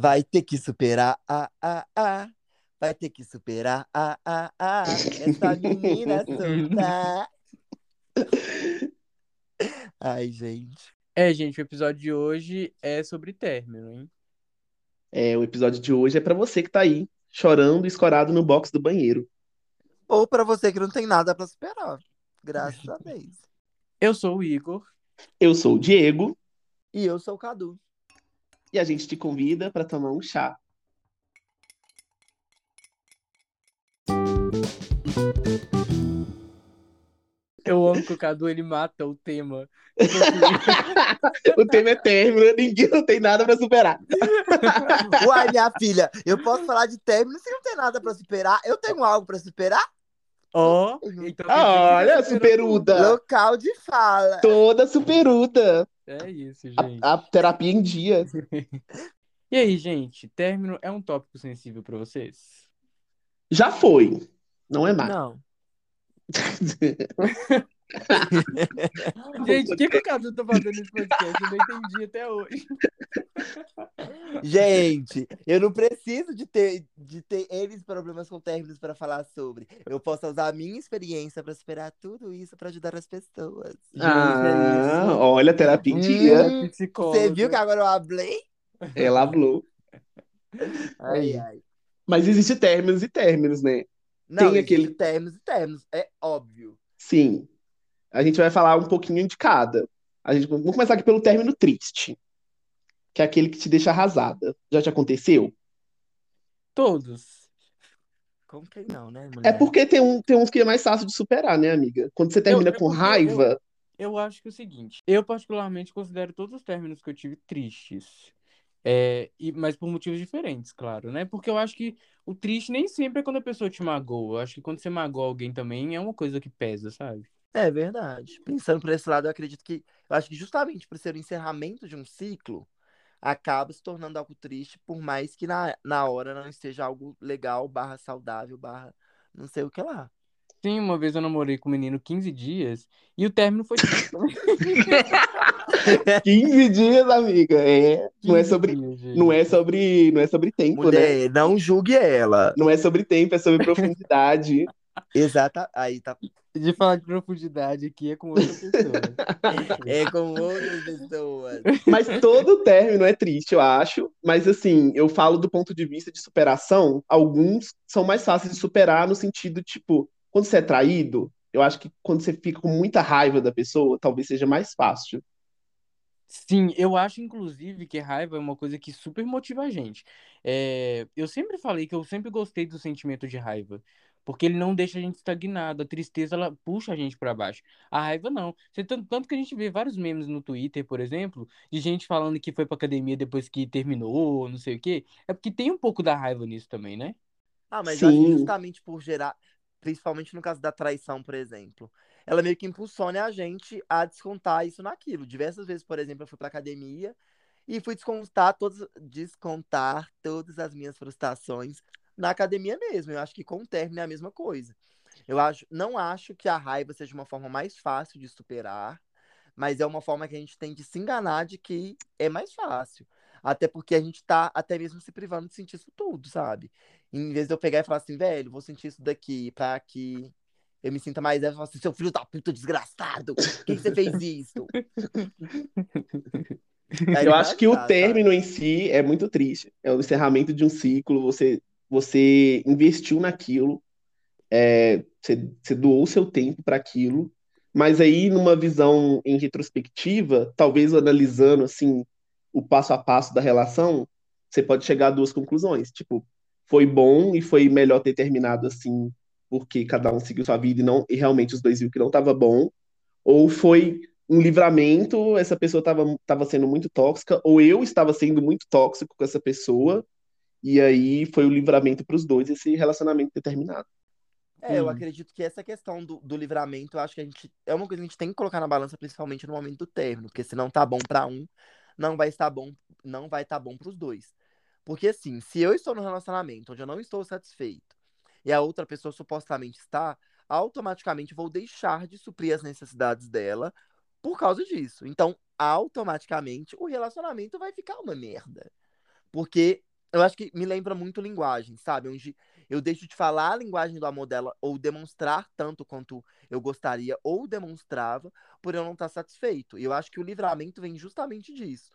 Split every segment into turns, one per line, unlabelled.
Vai ter que superar, ah, ah, ah. Vai ter que superar, ah, ah, ah. Essa menina solta. Ai, gente.
É, gente, o episódio de hoje é sobre término, hein?
É, o episódio de hoje é pra você que tá aí, chorando, escorado no box do banheiro.
Ou pra você que não tem nada pra superar. Graças a Deus.
Eu sou o Igor.
Eu sou o Diego
E eu sou o Cadu.
E a gente te convida pra tomar um chá.
Eu amo que o Cadu ele mata o tema.
o tema é término, ninguém não tem nada pra superar.
Uai, minha filha, eu posso falar de término se não tem nada pra superar. Eu tenho algo pra superar?
Ó, então dizer que
Ah, Olha, superuda.
Local de fala.
Toda superuda.
É isso,
A,
gente.
a terapia em dia.
E aí, gente, término é um tópico sensível pra vocês?
Já foi. Não é mais.
Não.
Gente, o que, que o Cadu tá fazendo nesse podcast? Eu não entendi até hoje.
Gente, eu não preciso de ter, de ter eles problemas com términos para falar sobre. Eu posso usar a minha experiência para superar tudo isso para ajudar as pessoas.
Ah, olha, terapia em dia.
Hum. Você viu que agora eu hablei?
Ela falou.
Ai, ai.
Mas existe términos e términos, né?
Não,
Tem
existe
aquele-
términos e términos, é óbvio.
Sim. A gente vai falar um pouquinho de cada. A gente, vamos começar aqui pelo término triste, que é aquele que te deixa arrasada. Já te aconteceu?
Todos.
Como que não, né,
É
mulher?
porque tem, um, tem uns que é mais fácil de superar, né, amiga? Quando você termina
é
com
porque eu-
raiva,
Eu acho que é o seguinte, eu particularmente considero todos os términos que eu tive tristes. É, e, mas por motivos diferentes, claro, né? Porque eu acho que o triste nem sempre é quando a pessoa te magoa. Eu acho que quando você magoa alguém também é uma coisa que pesa, sabe?
É verdade. Pensando por esse lado, eu acredito que. Eu acho que justamente por ser o encerramento de um ciclo, acaba se tornando algo triste, por mais que na, na hora não esteja algo legal, barra saudável, barra não sei o que lá.
Sim, uma vez eu namorei com um menino 15 dias e o término foi triste também.
15 dias, amiga. É, não é
15
sobre,
dias,
não é sobre, não é sobre tempo, né?
Mulher, não julgue ela.
Não é sobre tempo, é sobre profundidade.
Exata. Aí tá.
De falar de profundidade aqui é com outra pessoa.
É com outras pessoas.
Mas todo término é triste, eu acho. Mas assim, eu falo do ponto de vista de superação. Alguns são mais fáceis de superar no sentido, tipo, quando você é traído, eu acho que quando você fica com muita raiva da pessoa, talvez seja mais fácil.
Sim, eu acho, inclusive, que raiva é uma coisa que super motiva a gente. É, eu sempre falei que eu sempre gostei do sentimento de raiva, porque ele não deixa a gente estagnado. A tristeza, ela puxa a gente pra baixo. A raiva, não. Tanto, tanto que a gente vê vários memes no Twitter, por exemplo, de gente falando que foi pra academia depois que terminou, não sei o quê. É porque tem um pouco da raiva nisso também, né?
Ah, mas eu acho que
Sim.
justamente por gerar, principalmente no caso da traição, por exemplo, ela meio que impulsiona a gente a descontar isso naquilo. Diversas vezes, por exemplo, eu fui pra academia e fui descontar todas, descontar todas as minhas frustrações na academia mesmo. Eu acho que com o término é a mesma coisa. Eu acho, não acho que a raiva seja uma forma mais fácil de superar, mas é uma forma que a gente tem de se enganar de que é mais fácil. Até porque a gente tá até mesmo se privando de sentir isso tudo, sabe? Em vez de eu pegar e falar assim, velho, vou sentir isso daqui pra que eu me sinta mais leve, falo assim, seu filho da puta desgraçado, por que, que você fez isso?
Eu acho que o término em si é muito triste. É o encerramento de um ciclo, você, você investiu naquilo, é, você, você doou seu tempo para aquilo, mas aí, numa visão em retrospectiva, talvez analisando assim o passo a passo da relação, você pode chegar a duas conclusões. Tipo, foi bom e foi melhor ter terminado assim, porque cada um seguiu sua vida e, não, e realmente os dois viram que não estava bom, ou foi um livramento, essa pessoa estava tava sendo muito tóxica, ou eu estava sendo muito tóxico com essa pessoa, e aí foi o livramento para os dois, esse relacionamento ter terminado.
É, eu
Hum.
acredito que essa questão do, do livramento, eu acho que a gente é uma coisa que a gente tem que colocar na balança, principalmente no momento do término, porque se não tá bom pra um, não vai estar bom, não vai estar bom pros dois. Porque assim, se eu estou num relacionamento onde eu não estou satisfeito e a outra pessoa supostamente está, automaticamente vou deixar de suprir as necessidades dela por causa disso. Então, automaticamente o relacionamento vai ficar uma merda. Porque eu acho que me lembra muito linguagem, sabe? Onde eu deixo de falar a linguagem do amor dela ou demonstrar tanto quanto eu gostaria ou demonstrava por eu não estar satisfeito. E eu acho que o livramento vem justamente disso.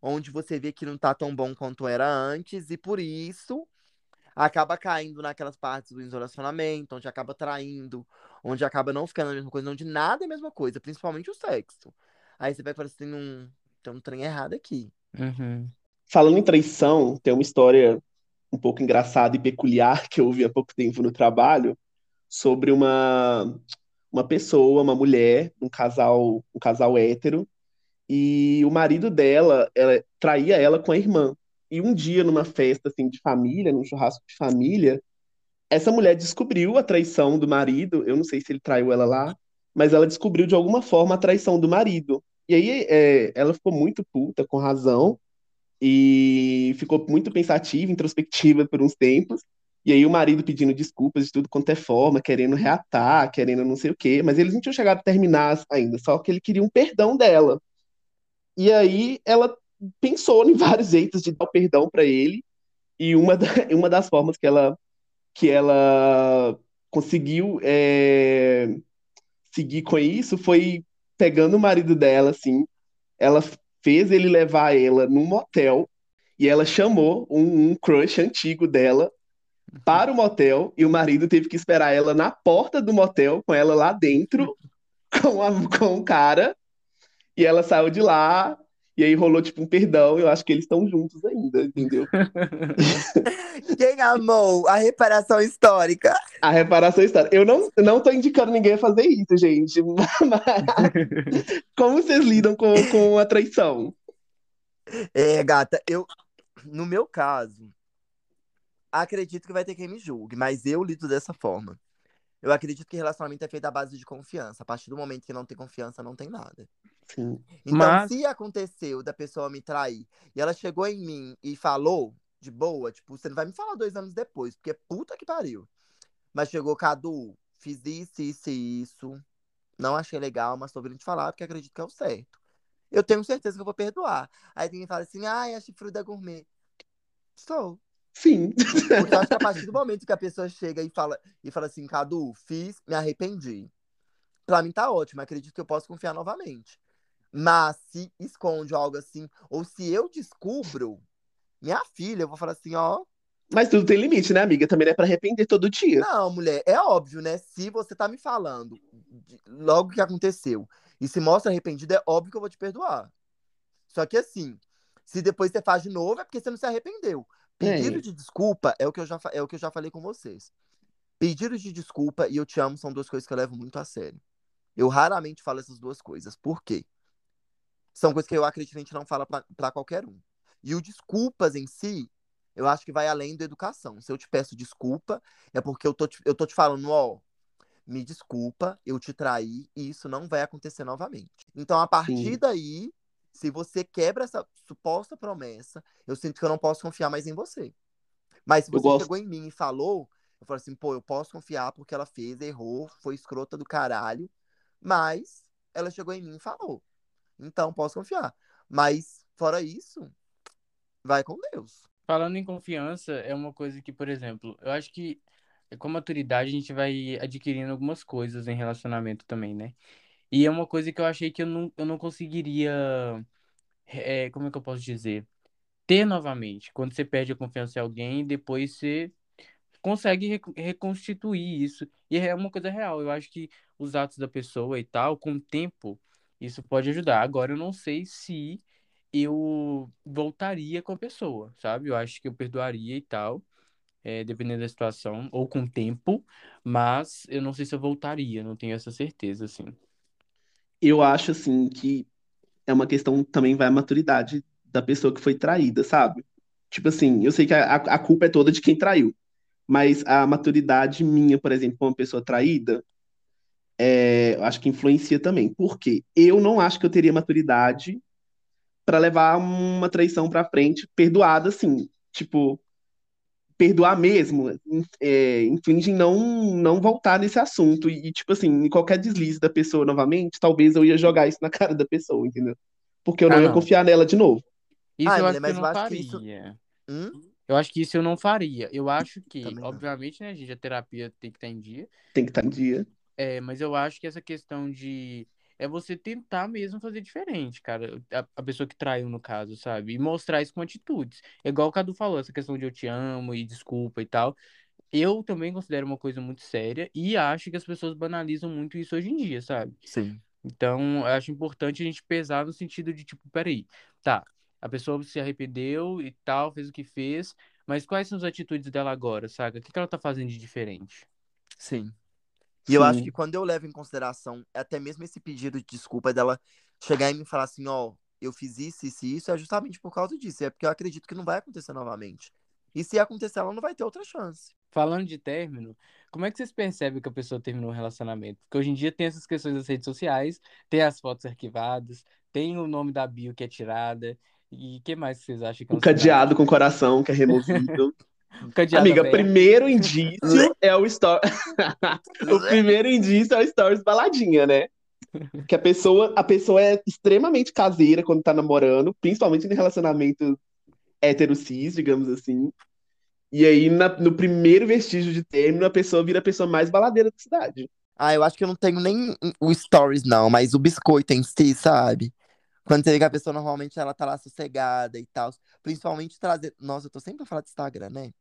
Onde você vê que não tá tão bom quanto era antes e por isso acaba caindo naquelas partes do relacionamento, onde acaba traindo, onde acaba não ficando a mesma coisa, onde nada é a mesma coisa, principalmente o sexo. Aí você vai falar assim, um, tem um trem errado aqui.
Uhum.
Falando em traição, tem uma história um pouco engraçada e peculiar que eu ouvi há pouco tempo no trabalho sobre uma uma pessoa, uma mulher, um casal, um casal hétero, e o marido dela, ela traía ela com a irmã. E um dia numa festa assim de família, num churrasco de família, essa mulher descobriu a traição do marido. Eu não sei se ele traiu ela lá, mas ela descobriu de alguma forma a traição do marido. E aí é, ela ficou muito puta, com razão, e ficou muito pensativa, introspectiva por uns tempos. E aí o marido pedindo desculpas de tudo quanto é forma, querendo reatar, querendo não sei o quê, mas eles não tinham chegado a terminar ainda, só que ele queria um perdão dela. E aí ela pensou em vários jeitos de dar o perdão para ele, e uma, da, uma das formas que ela que ela conseguiu é, seguir com isso foi pegando o marido dela, assim, ela fez ele levar ela num motel e ela chamou um, um crush antigo dela para o motel e o marido teve que esperar ela na porta do motel com ela lá dentro com, a, com o cara e ela saiu de lá e aí rolou tipo um perdão, eu acho que eles estão juntos ainda, entendeu?
Quem amou a reparação histórica?
A reparação histórica. Eu não, não tô indicando ninguém a fazer isso, gente. Mas como vocês lidam com, com a traição?
É, gata, eu. No meu caso, acredito que vai ter quem me julgue, mas eu lido dessa forma. Eu acredito que relacionamento é feito à base de confiança. A partir do momento que não tem confiança, não tem nada.
Sim.
Então,
Mas-
se aconteceu da pessoa me trair e ela chegou em mim e falou de boa, tipo, você não vai me falar dois anos depois, porque puta que pariu. Mas chegou, Cadu, fiz isso, isso e isso. Não achei legal, mas tô vindo te falar porque acredito que é o certo. Eu tenho certeza que eu vou perdoar. Aí quem fala assim, ai, é chifruda da gourmet. Sou.
Sim.
Porque eu acho que a partir do momento que a pessoa chega e fala, e fala assim, Cadu, fiz, me arrependi. Pra mim tá ótimo, acredito que eu posso confiar novamente. Mas se esconde algo assim, ou se eu descubro, minha filha, eu vou falar assim, ó.
Mas tudo tem limite, né, amiga? Também não é pra arrepender todo dia.
Não, mulher, é óbvio, né? Se você tá me falando logo que aconteceu e se mostra arrependido, é óbvio que eu vou te perdoar. Só que assim, se depois você faz de novo, é porque você não se arrependeu. Pedido
É.
de desculpa é o, que eu já, é o que eu já falei com vocês. Pedido de desculpa e eu te amo são duas coisas que eu levo muito a sério. Eu raramente falo essas duas coisas. Por quê? São coisas que eu acredito que a gente não fala pra, pra qualquer um. E o desculpas em si, eu acho que vai além da educação. Se eu te peço desculpa, é porque eu tô te, eu tô te falando, ó, me desculpa, eu te traí e isso não vai acontecer novamente. Então, a partir
Sim.
daí, se você quebra essa suposta promessa, eu sinto que eu não posso confiar mais em você. Mas se você chegou em mim e falou, eu falo assim, pô, eu posso confiar porque ela fez, errou, foi escrota do caralho, mas ela chegou em mim e falou. Então, posso confiar. Mas, fora isso, vai com Deus.
Falando em confiança, é uma coisa que, por exemplo, eu acho que com maturidade a gente vai adquirindo algumas coisas em relacionamento também, né? E é uma coisa que eu achei que eu não, eu não conseguiria, é, como é que eu posso dizer? Ter novamente. Quando você perde a confiança em alguém, depois você consegue re- reconstituir isso. E é uma coisa real. Eu acho que os atos da pessoa e tal, com o tempo, isso pode ajudar. Agora, eu não sei se eu voltaria com a pessoa, sabe? Eu acho que eu perdoaria e tal, é, dependendo da situação, ou com o tempo, mas eu não sei se eu voltaria, não tenho essa certeza, assim.
Eu acho, assim, que é uma questão também vai à maturidade da pessoa que foi traída, sabe? Tipo assim, eu sei que a, a culpa é toda de quem traiu, mas a maturidade minha, por exemplo, com uma pessoa traída, é, eu acho que influencia também. Por quê? Eu não acho que eu teria maturidade pra levar uma traição pra frente, perdoada, assim, tipo, perdoar mesmo, é, inflige em não, não voltar nesse assunto. E, tipo assim, em qualquer deslize da pessoa novamente, talvez eu ia jogar isso na cara da pessoa, entendeu? Porque eu não
Ah,
ia
não.
confiar nela de novo.
Isso
Ai,
eu acho que eu não
que isso-
faria.
Hum?
Eu acho que isso eu não faria. Eu acho que, obviamente, né, gente, a terapia tem que estar em dia.
Tem que estar em dia.
É, mas eu acho que essa questão de. É você tentar mesmo fazer diferente, cara. A, a pessoa que traiu, no caso, sabe? E mostrar isso com atitudes. É igual o Cadu falou, essa questão de eu te amo e desculpa e tal. Eu também considero uma coisa muito séria e acho que as pessoas banalizam muito isso hoje em dia, sabe?
Sim.
Então, eu acho importante a gente pesar no sentido de, tipo, peraí, tá, a pessoa se arrependeu e tal, fez o que fez, mas quais são as atitudes dela agora, saca? O que que ela tá fazendo de diferente?
Sim. E eu acho que quando eu levo em consideração até mesmo esse pedido de desculpa dela chegar e me falar assim, ó, eu fiz isso, isso e isso, é justamente por causa disso. É porque eu acredito que não vai acontecer novamente. E se acontecer, ela não vai ter outra chance.
Falando de término, como é que vocês percebem que a pessoa terminou um relacionamento? Porque hoje em dia tem essas questões das redes sociais, tem as fotos arquivadas, tem o nome da bio que é tirada, e o que mais vocês acham que é
O
um sinal?
cadeado com coração que é removível.
Cadeado
Amiga,
aberto.
primeiro indício é o story. o primeiro indício é o stories baladinha, né? Que a pessoa, a pessoa é extremamente caseira quando tá namorando, principalmente em relacionamento hétero cis, digamos assim. E aí, na- no primeiro vestígio de término, a pessoa vira a pessoa mais baladeira da cidade.
Ah, eu acho que eu não tenho nem o stories, não, mas o biscoito em si, sabe? Quando você vê que a pessoa normalmente ela tá lá sossegada e tal. Principalmente trazer. Nossa, eu tô sempre a falar de Instagram, né?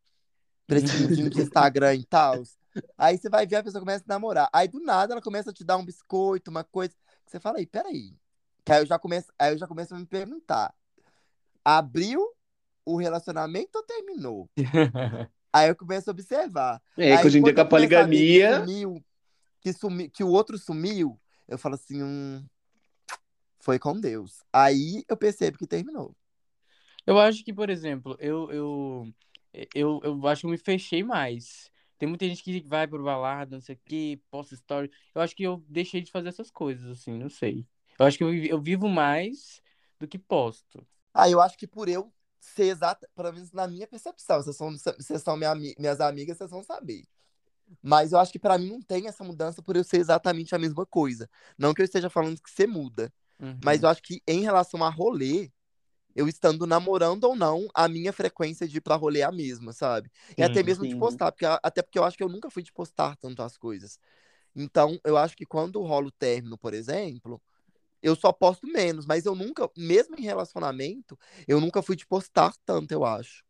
Prestígio de Instagram e tal. Aí você vai ver a pessoa começa a namorar. Aí do nada ela começa a te dar um biscoito, uma coisa. Você fala aí, peraí. Que aí eu já começo, aí eu já começo a me perguntar: abriu o relacionamento ou terminou? Aí eu começo a observar.
É,
Aí,
que hoje em dia com a poligamia.
Que, sumiu, que, sumi- que o outro sumiu, eu falo assim, hum, foi com Deus. Aí eu percebo que terminou.
Eu acho que, por exemplo, eu, eu, eu, eu acho que eu me fechei mais. Tem muita gente que vai pro balada, não sei o que, posta story. Eu acho que eu deixei de fazer essas coisas, assim, não sei. Eu acho que eu, eu vivo mais do que posto.
Aí eu acho que por eu ser exata, pelo menos na minha percepção, vocês são, vocês são minha minhas amigas, vocês vão saber. Mas eu acho que pra mim não tem essa mudança por eu ser exatamente a mesma coisa. Não que eu esteja falando que você muda.
Uhum.
Mas eu acho que em relação a rolê, eu estando namorando ou não, a minha frequência de ir pra rolê é a mesma, sabe? E até
Sim,
mesmo de
sim.
postar, porque, até porque eu acho que eu nunca fui de postar tanto as coisas. Então, eu acho que quando rola o término, por exemplo, eu só posto menos, mas eu nunca, mesmo em relacionamento, eu nunca fui de postar tanto, eu acho.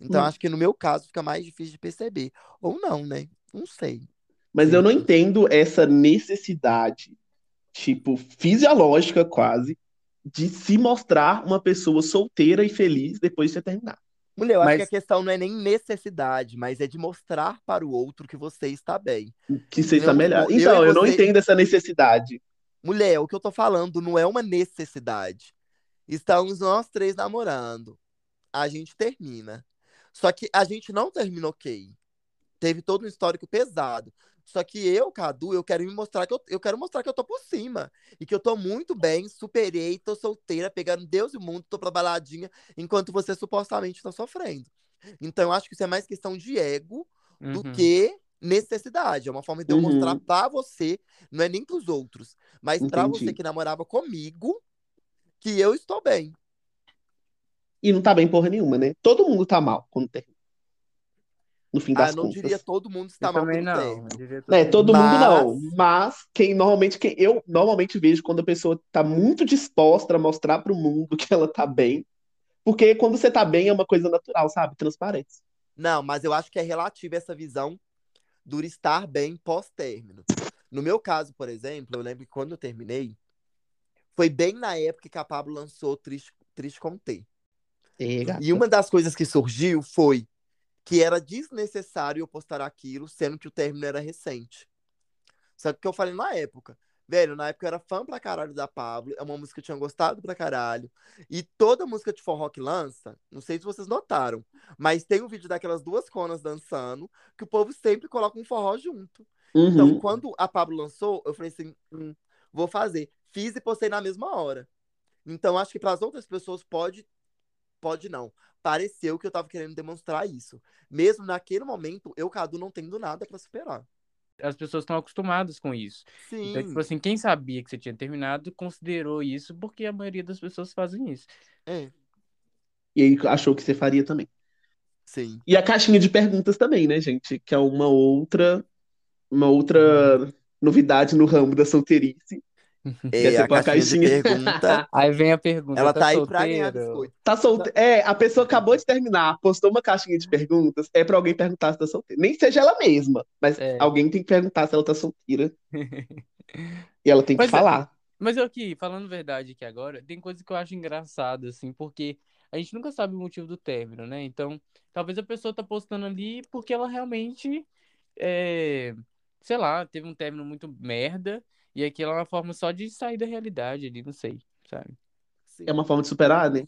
Então,
Hum.
acho que no meu caso fica mais difícil de perceber. Ou não, né? Não sei.
Mas eu não entendo essa necessidade, tipo, fisiológica quase, de se mostrar uma pessoa solteira e feliz depois de ter terminado.
Mulher, eu acho
Mas-
que a questão não é nem necessidade, mas é de mostrar para o outro que você está bem.
Que você está
Eu-
melhor.
eu
Então,
e
eu não
você-
entendo essa necessidade.
Mulher, o que eu tô falando não é uma necessidade. Estamos nós três namorando. A gente termina. Só que a gente não termina ok. Teve todo um histórico pesado. Só que eu, Cadu, eu quero me mostrar que eu, eu quero mostrar que eu tô por cima. E que eu tô muito bem, superei, tô solteira, pegando Deus e o mundo, tô pra baladinha, enquanto você supostamente tá sofrendo. Então, eu acho que isso é mais questão de ego do
Uhum.
que necessidade. É uma forma de eu
Uhum.
mostrar pra você, não é nem pros outros, mas pra
Entendi.
você que namorava comigo, que eu estou bem.
E não tá bem porra nenhuma, né? Todo mundo tá mal quando termina. No fim
Ah,
das
eu não
contas.
diria todo mundo está
Eu
mal
também não. diria
É, todo mundo
Mas-
não. Mas quem normalmente, quem eu normalmente vejo quando a pessoa tá muito disposta a mostrar pro mundo que ela tá bem. Porque quando você tá bem é uma coisa natural, sabe? Transparência.
Não, mas eu acho que é relativa essa visão do estar bem pós-término. No meu caso, por exemplo, eu lembro que quando eu terminei, foi bem na época que a Pablo lançou Triste, Triste com T.
Gata.
E uma das coisas que surgiu foi que era desnecessário eu postar aquilo, sendo que o término era recente. Só que o que eu falei na época, velho, na época eu era fã pra caralho da Pablo, é uma música que eu tinha gostado pra caralho. E toda música de forró que lança, não sei se vocês notaram, mas tem um vídeo daquelas duas conas dançando, que o povo sempre coloca um forró junto. Então,
Uhum.
quando a Pablo lançou, eu falei assim, hum, vou fazer. Fiz e postei na mesma hora. Então, acho que para as outras pessoas pode, pode não. Pareceu que eu tava querendo demonstrar isso. Mesmo naquele momento, eu, Cadu, não tendo nada para superar.
As pessoas estão acostumadas com isso.
Sim.
Então, tipo assim, quem sabia que você tinha terminado considerou isso porque a maioria das pessoas fazem isso.
É.
E aí achou que você faria também.
Sim.
E a caixinha de perguntas também, né, gente? Que é uma outra, uma outra novidade no ramo da solteirice.
É, a caixinha de
caixinha.
pergunta.
Aí vem a pergunta,
ela
tá,
tá aí pra ganhar
solteiro?
biscoito.
Tá solte... É, a pessoa acabou de terminar, postou uma caixinha de perguntas, é pra alguém perguntar se tá solteira. Nem seja ela mesma, mas
É.
alguém tem que perguntar se ela tá solteira. E ela tem que
Pois é.
falar.
Mas eu aqui, falando verdade aqui agora, tem coisa que eu acho engraçada, assim, porque a gente nunca sabe o motivo do término, né? Então, talvez a pessoa tá postando ali porque ela realmente, é, sei lá, teve um término muito merda, e aquilo é uma forma só de sair da realidade ali, não sei, sabe?
Sim.
É uma forma de superar, né?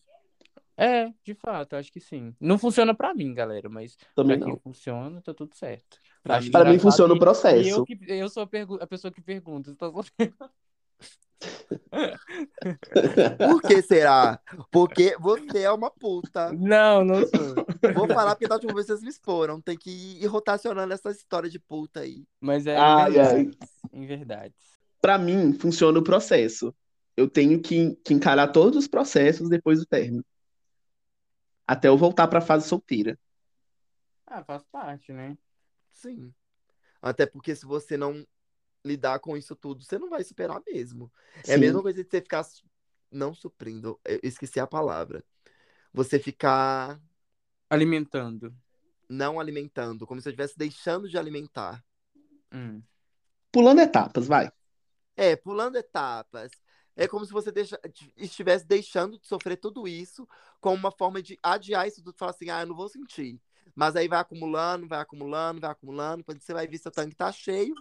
É, de fato, acho que sim. Não funciona pra mim, galera, mas
Também
pra quem
não.
funciona, tá tudo certo.
Pra
Acho
mim-
Para mim
engraçado
funciona o processo.
E eu, que, eu sou a, a pessoa que pergunta, você tá?
Por que será? Porque você é uma puta.
Não, não sou.
Vou falar porque da última vez vocês me exporam. Tem que ir rotacionando essa história de puta aí.
Mas é
Ai,
em verdade. Em verdade.
Pra mim, funciona o processo. Eu tenho que, que encarar todos os processos depois do término. Até eu voltar pra fase solteira.
Ah, faz parte, né?
Sim. Até porque se você não lidar com isso tudo, você não vai superar mesmo. É a
Sim.
mesma coisa de você ficar não suprindo. Eu esqueci a palavra. Você ficar
Alimentando.
não alimentando, como se eu estivesse deixando de alimentar.
Hum.
Pulando etapas, vai.
É, pulando etapas. É como se você deixa- estivesse deixando de sofrer tudo isso como uma forma de adiar isso tudo. Falar assim, ah, eu não vou sentir. Mas aí vai acumulando, vai acumulando, vai acumulando. Quando você vai ver, seu tanque tá cheio.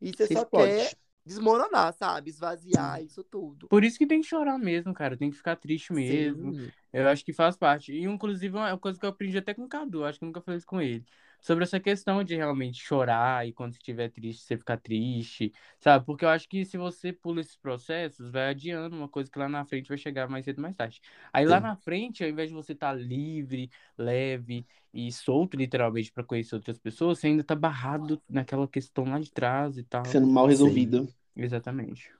E você
Você
só
explode.
quer desmoronar, sabe? Esvaziar isso tudo.
Por isso que tem que chorar mesmo, cara. Tem que ficar triste mesmo.
Sim.
Eu acho que faz parte. E, inclusive, é uma coisa que eu aprendi até com o Cadu. Acho que nunca falei isso com ele. Sobre essa questão de realmente chorar e quando você estiver triste, você ficar triste, sabe? Porque eu acho que se você pula esses processos, vai adiando uma coisa que lá na frente vai chegar mais cedo mais tarde. Aí lá
Sim.
na frente, ao invés de você estar livre, leve e solto, literalmente, para conhecer outras pessoas, você ainda tá barrado naquela questão lá de trás e tal.
Sendo mal resolvido.
Exatamente.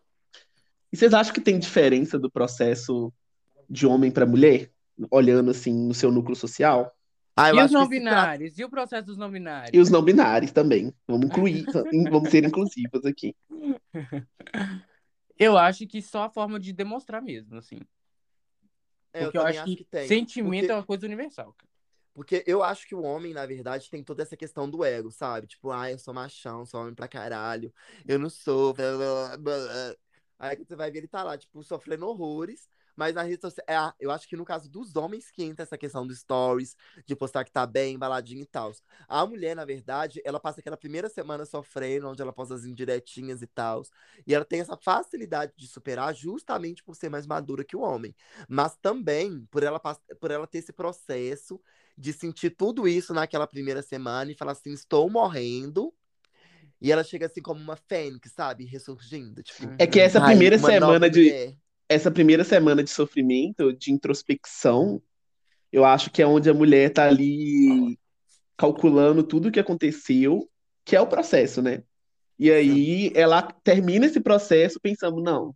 E vocês acham que tem diferença do processo de homem pra mulher? Olhando assim no seu núcleo social?
Ah, eu
E os
acho
não
que
binários? E o processo dos não binários?
E os não binários também. Vamos incluir, vamos ser inclusivos aqui.
Eu acho que só a forma de demonstrar mesmo, assim.
É, eu
Porque eu,
também
acho que,
tem.
sentimento
Porque-
é uma coisa universal, cara.
Porque eu acho que o homem, na verdade, tem toda essa questão do ego, sabe? Tipo, ah, eu sou machão, sou homem pra caralho, eu não sou. blá, blá, blá. Aí você vai ver, ele tá lá, tipo, sofrendo horrores. Mas na rede social. É, eu acho que no caso dos homens que entra essa questão do stories, de postar que tá bem, embaladinho e tal. A mulher, na verdade, ela passa aquela primeira semana sofrendo, onde ela posta as indiretinhas e tal. E ela tem essa facilidade de superar justamente por ser mais madura que o homem. Mas também por ela, por ela ter esse processo de sentir tudo isso naquela primeira semana e falar assim, estou morrendo. E ela chega assim como uma fênix, sabe? Ressurgindo. Tipo,
É que essa primeira semana de
mulher.
Essa primeira semana de sofrimento, de introspecção, eu acho que é onde a mulher tá ali calculando tudo o que aconteceu, que é o processo, né? E aí ela termina esse processo pensando, não,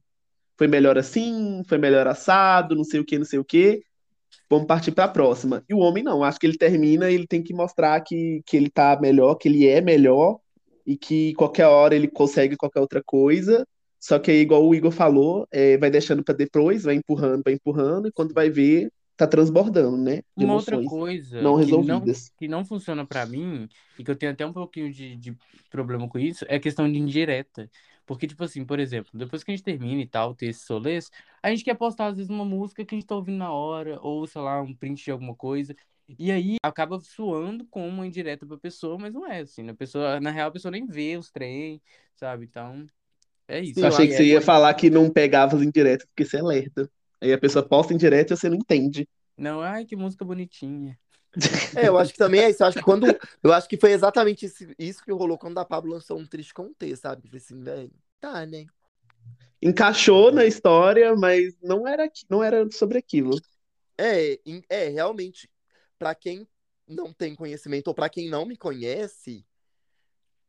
foi melhor assim, foi melhor assado, não sei o que, não sei o que. Vamos partir para a próxima. E o homem não, acho que ele termina e ele tem que mostrar que, que ele tá melhor, que ele é melhor e que qualquer hora ele consegue qualquer outra coisa. Só que aí, igual o Igor falou, é, vai deixando para depois, vai empurrando, vai empurrando, e quando vai ver, tá transbordando, né? De
Uma outra coisa
não
que não,
resolvidas.
que não funciona pra mim, e que eu tenho até um pouquinho de, de problema com isso, é a questão de indireta. Porque, tipo assim, por exemplo, depois que a gente termina e tal, ter esse solês, a gente quer postar, às vezes, uma música que a gente tá ouvindo na hora, ou, sei lá, um print de alguma coisa. E aí acaba soando como uma indireta pra pessoa, mas não é assim. A pessoa, na real, a pessoa nem vê os trem, sabe? Então, é isso.
Eu achei que você
que
ia falar que não pegava as indiretas porque você é lerda. Aí a pessoa posta indireta e você não entende.
Não, ai, que música bonitinha.
É, eu acho que também é isso. Eu acho que quando. Eu acho que foi exatamente isso, isso que rolou quando a Pablo lançou um triste com T, sabe? Eu falei assim, velho, tá, né?
Encaixou na história, mas não era, aqui- não era sobre aquilo.
É, é realmente, pra quem não tem conhecimento, ou pra quem não me conhece,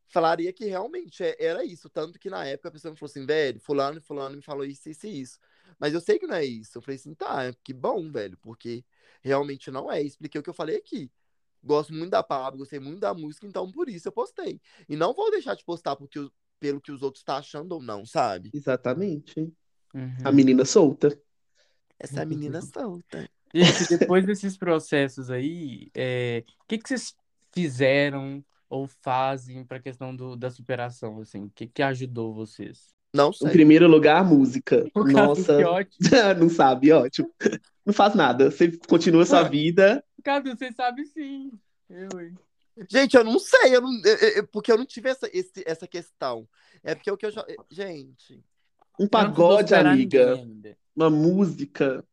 falaria que realmente é- era isso. Tanto que na época a pessoa me falou assim, velho, fulano e fulano me falou isso, isso e isso. Mas eu sei que não é isso. Eu falei assim, tá, que bom, velho, porque realmente não é. Expliquei o que eu falei aqui. gosto muito da Pablo, gostei muito da música, então por isso eu postei. E não vou deixar de postar porque, pelo que os outros estão tá achando ou não, sabe?
Exatamente.
Uhum.
A menina solta.
Essa é a menina solta.
Gente, depois desses processos aí, é, o que, que vocês fizeram ou fazem para a questão do, da superação, assim? O que, que ajudou vocês?
Não sei.
Em primeiro lugar, música.
O
Nossa,
Cadu, que ótimo.
não sabe, ótimo. Não faz nada. Você continua sua
Ué.
vida.
Cadu, você sabe sim. Eu, hein?
Gente, eu não sei, eu não, eu- eu- porque eu não tive essa, esse- essa questão. É porque o que eu já. Gente,
Um pagode, amiga. Uma música.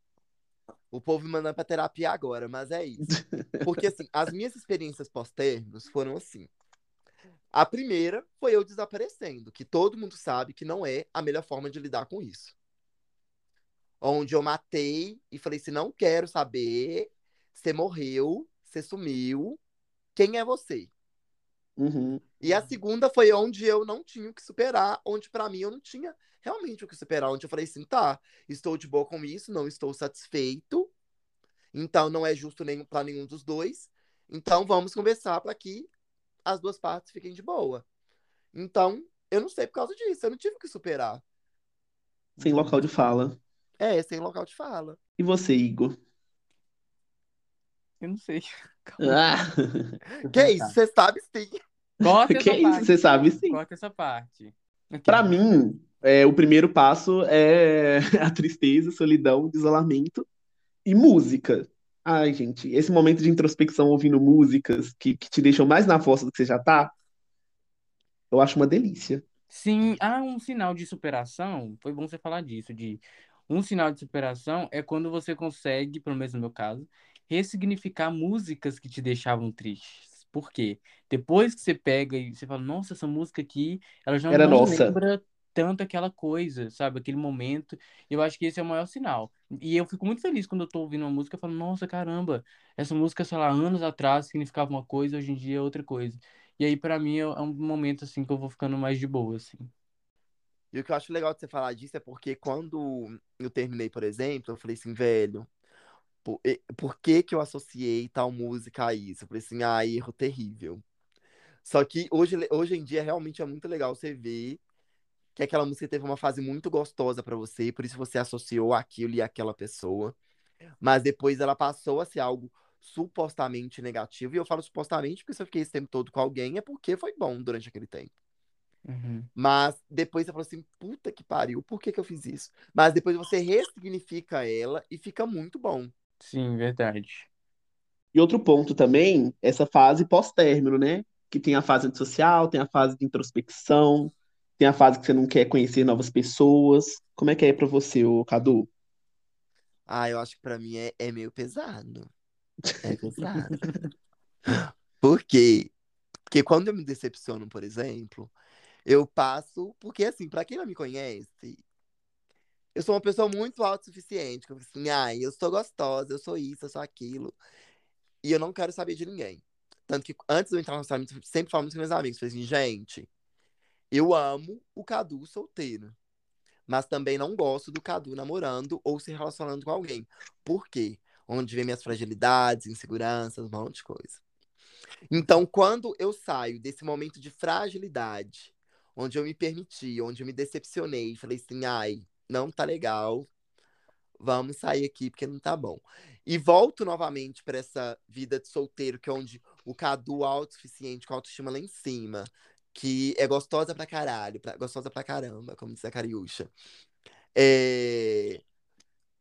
O povo me mandando pra terapia agora, mas é isso. Porque, assim, as minhas experiências pós-términos foram assim. A primeira foi eu desaparecendo, que todo mundo sabe que não é a melhor forma de lidar com isso. Onde eu matei e falei assim: não quero saber, você morreu, você sumiu, quem é você?
Uhum.
E a segunda foi onde eu não tinha o que superar, onde pra mim eu não tinha realmente o que superar, onde eu falei assim, tá, estou de boa com isso, não estou satisfeito, então não é justo nenhum para nenhum dos dois, então vamos conversar para que as duas partes fiquem de boa. Então, eu não sei por causa disso, eu não tive o que superar.
Sem local de fala.
É, sem local de fala.
E você, Igor?
Eu não sei.
Ah,
Que
pensar.
isso, você sabe sim.
Corta
que
essa
isso,
parte.
você sabe sim.
Corta essa parte. Aqui.
Pra mim, é, o primeiro passo é a tristeza, a solidão, o isolamento e música. Ai, gente, esse momento de introspecção ouvindo músicas que, que te deixam mais na força do que você já tá, eu acho uma delícia.
Sim, há um sinal de superação. Foi bom você falar disso. De um sinal de superação é quando você consegue, pelo menos no meu caso, ressignificar músicas que te deixavam tristes. Por quê? Depois que você pega e você fala, nossa, essa música aqui, ela já
Era
não
nossa.
lembra tanto aquela coisa, sabe? Aquele momento. Eu acho que esse é o maior sinal. E eu fico muito feliz quando eu tô ouvindo uma música e falo, nossa, caramba, essa música, sei lá, anos atrás significava uma coisa, hoje em dia é outra coisa. E aí, pra mim, é é um momento, assim, que eu vou ficando mais de boa, assim.
E o que eu acho legal de você falar disso é porque quando eu terminei, por exemplo, eu falei assim, velho, por, por que que eu associei tal música a isso? Eu falei assim, ah, erro terrível. Só que hoje, hoje em dia realmente é muito legal você ver que aquela música teve uma fase muito gostosa pra você, por isso você associou aquilo e aquela pessoa. Mas depois ela passou a ser algo supostamente negativo. E eu falo supostamente porque se eu fiquei esse tempo todo com alguém é porque foi bom durante aquele tempo.
Uhum.
Mas depois você fala assim, puta que pariu, por que que eu fiz isso? Mas depois você ressignifica ela e fica muito bom.
Sim, verdade.
E outro ponto também, essa fase pós-término, né? Que tem a fase antissocial, tem a fase de introspecção, tem a fase que você não quer conhecer novas pessoas. Como é que é pra você, ô Cadu?
Ah, eu acho que pra mim é, é meio pesado. É pesado. Por quê? Porque quando eu me decepciono, por exemplo, eu passo. Porque, assim, pra quem não me conhece, eu sou uma pessoa muito autossuficiente. Que eu assim, ai, eu sou gostosa, eu sou isso, eu sou aquilo. E eu não quero saber de ninguém. Tanto que antes de eu entrar no relacionamento, sempre falo com meus amigos. Falei assim, gente, eu amo o Cadu solteiro. Mas também não gosto do Cadu namorando ou se relacionando com alguém. Por quê? Onde vem minhas fragilidades, inseguranças, um monte de coisa. Então, quando eu saio desse momento de fragilidade, onde eu me permiti, onde eu me decepcionei, falei assim, ai, não tá legal, vamos sair aqui porque não tá bom. E volto novamente para essa vida de solteiro, que é onde o Cadu autossuficiente, com autoestima lá em cima, que é gostosa pra caralho, pra- gostosa pra caramba, como diz a Cariúcha, é,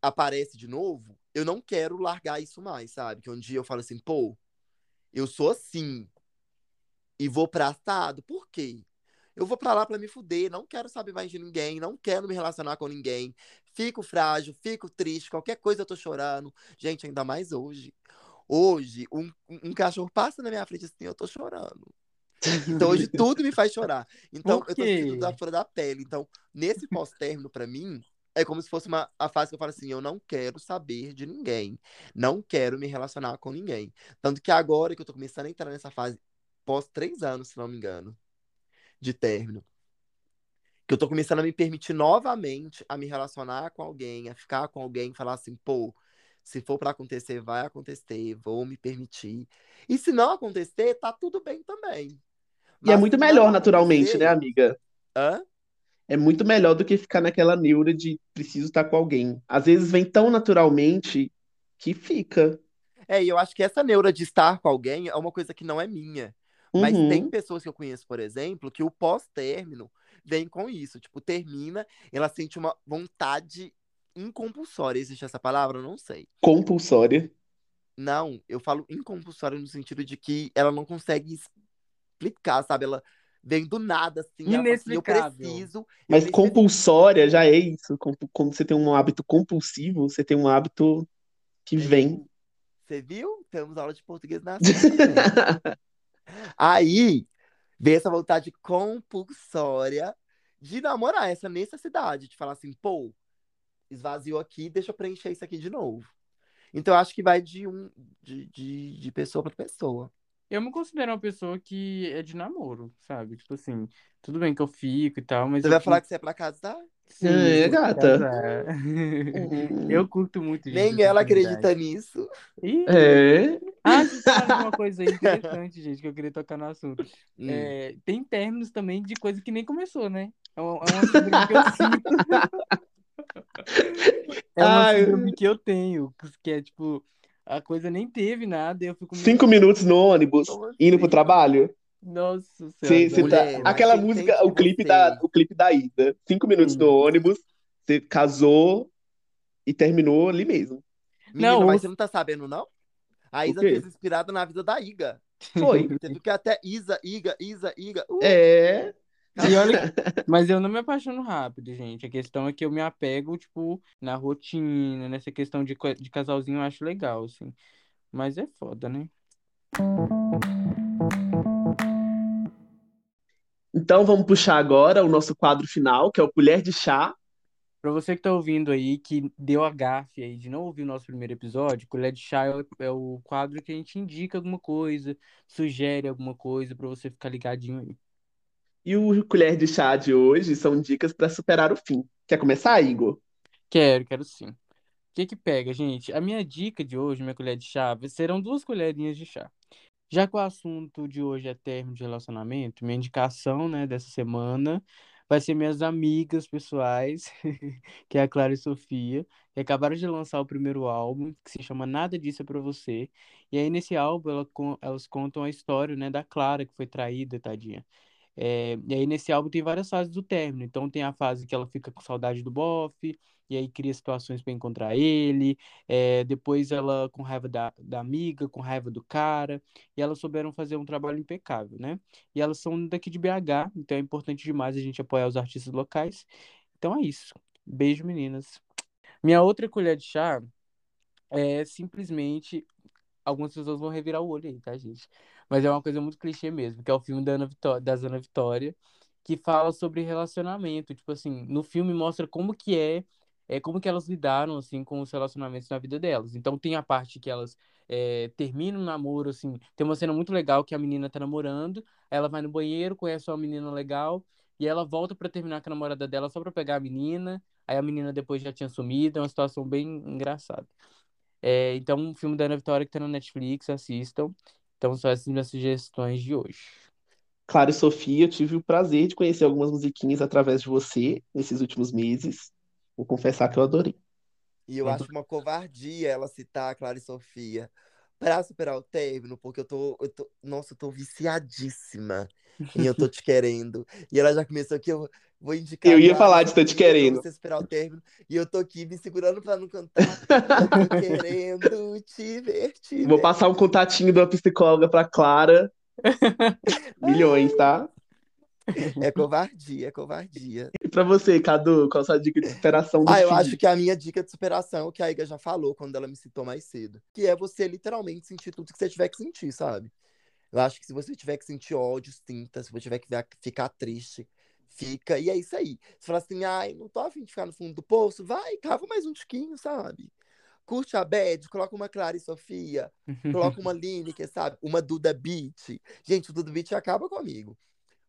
aparece de novo, eu não quero largar isso mais, sabe? Que um dia eu falo assim, pô, eu sou assim e vou pra assado, por quê? Eu vou pra lá pra me fuder, não quero saber mais de ninguém, não quero me relacionar com ninguém. Fico frágil, fico triste, qualquer coisa eu tô chorando. Gente, ainda mais hoje. Hoje, um, um cachorro passa na minha frente assim, eu tô chorando. Então hoje tudo me faz chorar. Então eu tô sentindo da flor da pele. Então, nesse pós-término, pra mim, é como se fosse uma a fase que eu falo assim: eu não quero saber de ninguém. Não quero me relacionar com ninguém. Tanto que agora que eu tô começando a entrar nessa fase pós três anos, se não me engano, de término. Que eu tô começando a me permitir novamente a me relacionar com alguém, a ficar com alguém, falar assim, pô, Se for para acontecer, vai acontecer, vou me permitir. E se não acontecer, tá tudo bem também.
E é muito melhor naturalmente, né, amiga?
Hã?
É muito melhor do que ficar naquela neura de preciso estar com alguém. Às vezes vem tão naturalmente que fica.
É, e eu acho que essa neura de estar com alguém é uma coisa que não é minha. Mas
Uhum.
tem pessoas que eu conheço, por exemplo, que o pós-término vem com isso. Tipo, termina, ela sente uma vontade incompulsória. Existe essa palavra? Eu não sei.
Compulsória.
Não, eu falo incompulsória no sentido de que ela não consegue explicar, sabe? Ela vem do nada, assim. Assim, eu
Inexplicável.
preciso. eu
Mas
preciso
compulsória já é isso. Quando você tem um hábito compulsivo, você tem um hábito que vem.
Você viu? Temos aula de português na. Aí, vem essa vontade compulsória de namorar, essa necessidade de falar assim, pô, esvaziou aqui, deixa eu preencher isso aqui de novo. Então, eu acho que vai de um de, de, de pessoa para pessoa.
Eu me considero uma pessoa que é de namoro, sabe? Tipo assim, tudo bem que eu fico e tal, mas
Você vai falar
curto-
que você é pra casar?
Sim,
É, gata.
casar.
Hum.
Eu curto muito gente
Nem ela acredita nisso.
Ih,
É.
Ah, uma coisa interessante, gente, que eu queria tocar no assunto.
Hum.
É, tem términos também de coisa que nem começou, né? É uma, é uma que eu sinto. É uma
Ai.
que eu tenho, que é tipo, a coisa nem teve nada eu fico
Cinco minutos no ônibus, indo pro
assim?
trabalho.
Nossa
Cê-
senhora,
cê tá-
Mulher,
Aquela música, o clipe
você?
da, o clipe da ida. Cinco minutos no ônibus, você casou e terminou ali mesmo.
Menina,
Não,
mas você não tá sabendo, não? A Isa fez inspirada na vida da Iga.
Foi.
Você viu que até Isa, Iga, Isa, Iga. Uh,
É.
E olha, mas eu não me apaixono rápido, gente. A questão é que eu me apego, tipo, na rotina, nessa questão de, de casalzinho eu acho legal, assim. Mas é foda, né?
Então vamos puxar agora o nosso quadro final, que é o Colher de Chá.
Pra você que tá ouvindo aí, que deu a gafe aí de não ouvir o nosso primeiro episódio, Colher de Chá é o, é quadro que a gente indica alguma coisa, sugere alguma coisa pra você ficar ligadinho aí.
E o Colher de Chá de hoje são dicas para superar o fim. Quer começar, Igor?
Quero, quero sim. O que que pega, gente? A minha dica de hoje, minha colher de chá, serão duas colherinhas de chá. Já que o assunto de hoje é término de relacionamento, minha indicação, né, dessa semana vai ser minhas amigas pessoais, que é a Clara e Sofia, que acabaram de lançar o primeiro álbum, que se chama Nada Disso é Pra Você. E aí, nesse álbum, ela elas contam a história, né, da Clara, que foi traída, tadinha. É, e aí, nesse álbum, tem várias fases do término. Então, tem a fase que ela fica com saudade do bofe, e aí cria situações para encontrar ele. É, depois, ela com raiva da, da amiga, com raiva do cara. E elas souberam fazer um trabalho impecável, né? E elas são daqui de BH, então é importante demais a gente apoiar os artistas locais. Então é isso. Beijo, meninas. Minha outra colher de chá é simplesmente. Algumas pessoas vão revirar o olho aí, tá, gente? Mas é uma coisa muito clichê mesmo, que é o filme da Ana Vitó- da Ana Vitória, que fala sobre relacionamento. Tipo assim, no filme mostra como que é, é como que elas lidaram, assim, com os relacionamentos na vida delas. Então tem a parte que elas é, terminam o namoro, assim. Tem uma cena muito legal que a menina tá namorando, ela vai no banheiro, conhece uma menina legal, e ela volta pra terminar com a namorada dela só pra pegar a menina. Aí a menina depois já tinha sumido, é uma situação bem engraçada. É, então, um filme da Ana Vitória que tá na Netflix, assistam. Então, são essas minhas sugestões de hoje.
Clara e Sofia, eu tive o prazer de conhecer algumas musiquinhas através de você nesses últimos meses. Vou confessar que eu adorei.
E eu acho uma covardia ela citar a Clara e Sofia pra superar o término, porque eu tô, eu tô. Nossa, eu tô viciadíssima em Eu Tô Te Querendo. E ela já começou aqui, eu vou indicar.
Eu ia
e
falar de Tô Te Querendo.
Você superar o término. E eu tô aqui me segurando pra não cantar. Eu tô querendo te ver, te
Vou
ver.
passar um contatinho uma psicóloga pra Clara. Milhões, tá?
É covardia, é covardia.
Pra você, Cadu, qual a sua dica de superação do
Ah, eu acho que a minha dica de superação é o que a Iga já falou quando ela me citou mais cedo. Que é você literalmente sentir tudo que você tiver que sentir, sabe? Eu acho que se você tiver que sentir ódio, sinta. Se você tiver que ficar triste, fica. E é isso aí. Se falar assim, ai, não tô afim de ficar no fundo do poço, vai, cava mais um tiquinho, sabe? Curte a bad, coloca uma Clara e Sofia, coloca uma Lineker, sabe? Uma Duda Beat. Gente, o Duda Beat acaba comigo.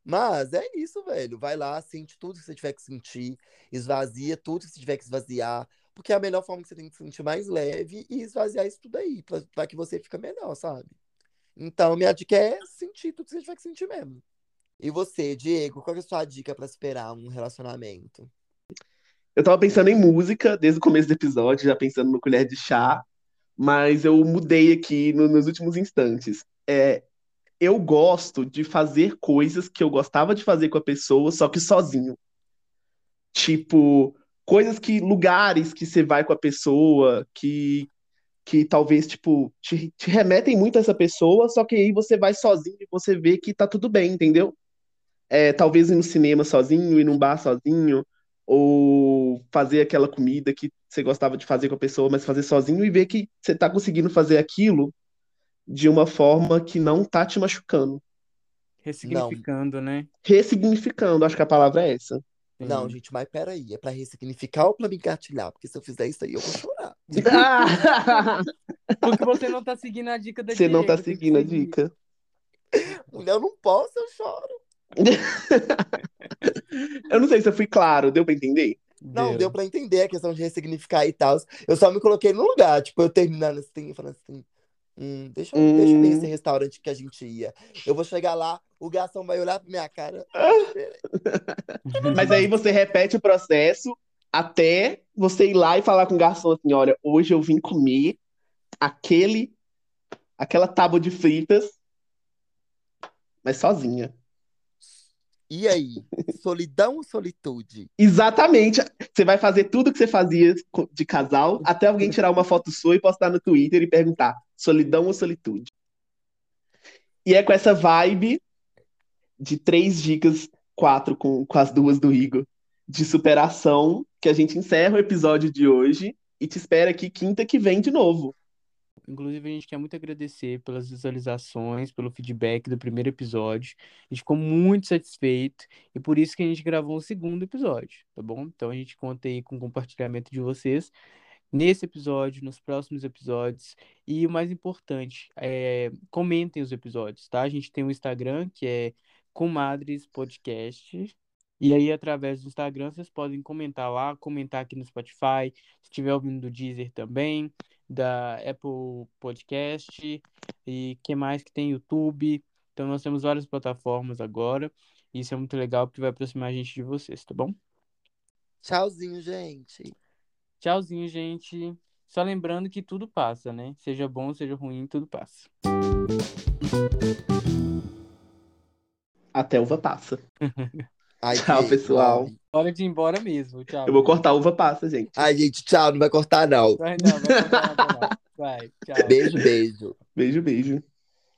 Mas é isso, velho. Vai lá, sente tudo que você tiver que sentir, esvazia tudo que você tiver que esvaziar. porque é a melhor forma que você tem de se sentir mais leve e esvaziar isso tudo aí, pra, pra que você fica melhor, sabe? Então, minha dica é sentir tudo que você tiver que sentir mesmo. E você, Diego, qual é a sua dica pra esperar um relacionamento?
Eu tava pensando em música desde o começo do episódio, já pensando no colher de chá, mas eu mudei aqui no- nos últimos instantes. É, eu gosto de fazer coisas que eu gostava de fazer com a pessoa, só que sozinho. Tipo, coisas que, lugares que você vai com a pessoa, que, que talvez, tipo, te, te remetem muito a essa pessoa, só que aí você vai sozinho e você vê que tá tudo bem, entendeu? É, talvez ir no cinema sozinho, ir num bar sozinho, ou fazer aquela comida que você gostava de fazer com a pessoa, mas fazer sozinho e ver que você tá conseguindo fazer aquilo de uma forma que não tá te machucando.
Ressignificando, né?
Ressignificando, acho que a palavra é essa.
Não, gente, mas peraí, é pra ressignificar ou pra me engatilhar? Porque se eu fizer isso aí, eu vou chorar.
Porque você não tá seguindo a dica da
Você não tá seguindo a dica.
Mulher, eu não posso, eu choro.
Eu não sei se eu fui claro, deu pra entender?
Não, deu pra entender a questão de ressignificar e tal. Eu só me coloquei no lugar, tipo, eu terminando assim, falando assim. Hum, deixa, eu, deixa eu ver
Hum.
esse restaurante que a gente ia. Eu vou chegar lá, o garçom vai olhar pra minha cara.
Mas aí você repete o processo até você ir lá e falar com o garçom assim, olha, hoje eu vim comer aquele, aquela tábua de fritas, mas sozinha.
E aí? Solidão ou solitude?
Exatamente. Você vai fazer tudo que você fazia de casal, até alguém tirar uma foto sua e postar no Twitter e perguntar: solidão ou solitude? E é com essa vibe de três dicas, quatro com, com as duas do Igor, de superação, que a gente encerra o episódio de hoje e te espera aqui quinta que vem de novo.
Inclusive, a gente quer muito agradecer pelas visualizações, pelo feedback do primeiro episódio. A gente ficou muito satisfeito e por isso que a gente gravou o segundo episódio, tá bom? Então a gente conta aí com o compartilhamento de vocês nesse episódio, nos próximos episódios. E o mais importante, é, comentem os episódios, tá? A gente tem um Instagram que é Comadres Podcast. E aí, através do Instagram, vocês podem comentar lá, comentar aqui no Spotify, se estiver ouvindo do Deezer também da Apple Podcast e que mais que tem YouTube. Então nós temos várias plataformas agora. E isso é muito legal porque vai aproximar a gente de vocês, tá bom?
Tchauzinho, gente.
Tchauzinho, gente. Só lembrando que tudo passa, né? Seja bom, seja ruim, tudo passa.
Até uva passa.
Ai,
Tchau, pessoal.
Hora de ir embora mesmo. Tchau.
Eu vou cortar a uva passa, gente.
Ai, gente, tchau, não vai cortar, não.
Vai, não, vai, cortar não. vai, tchau.
Beijo, beijo.
Beijo, beijo.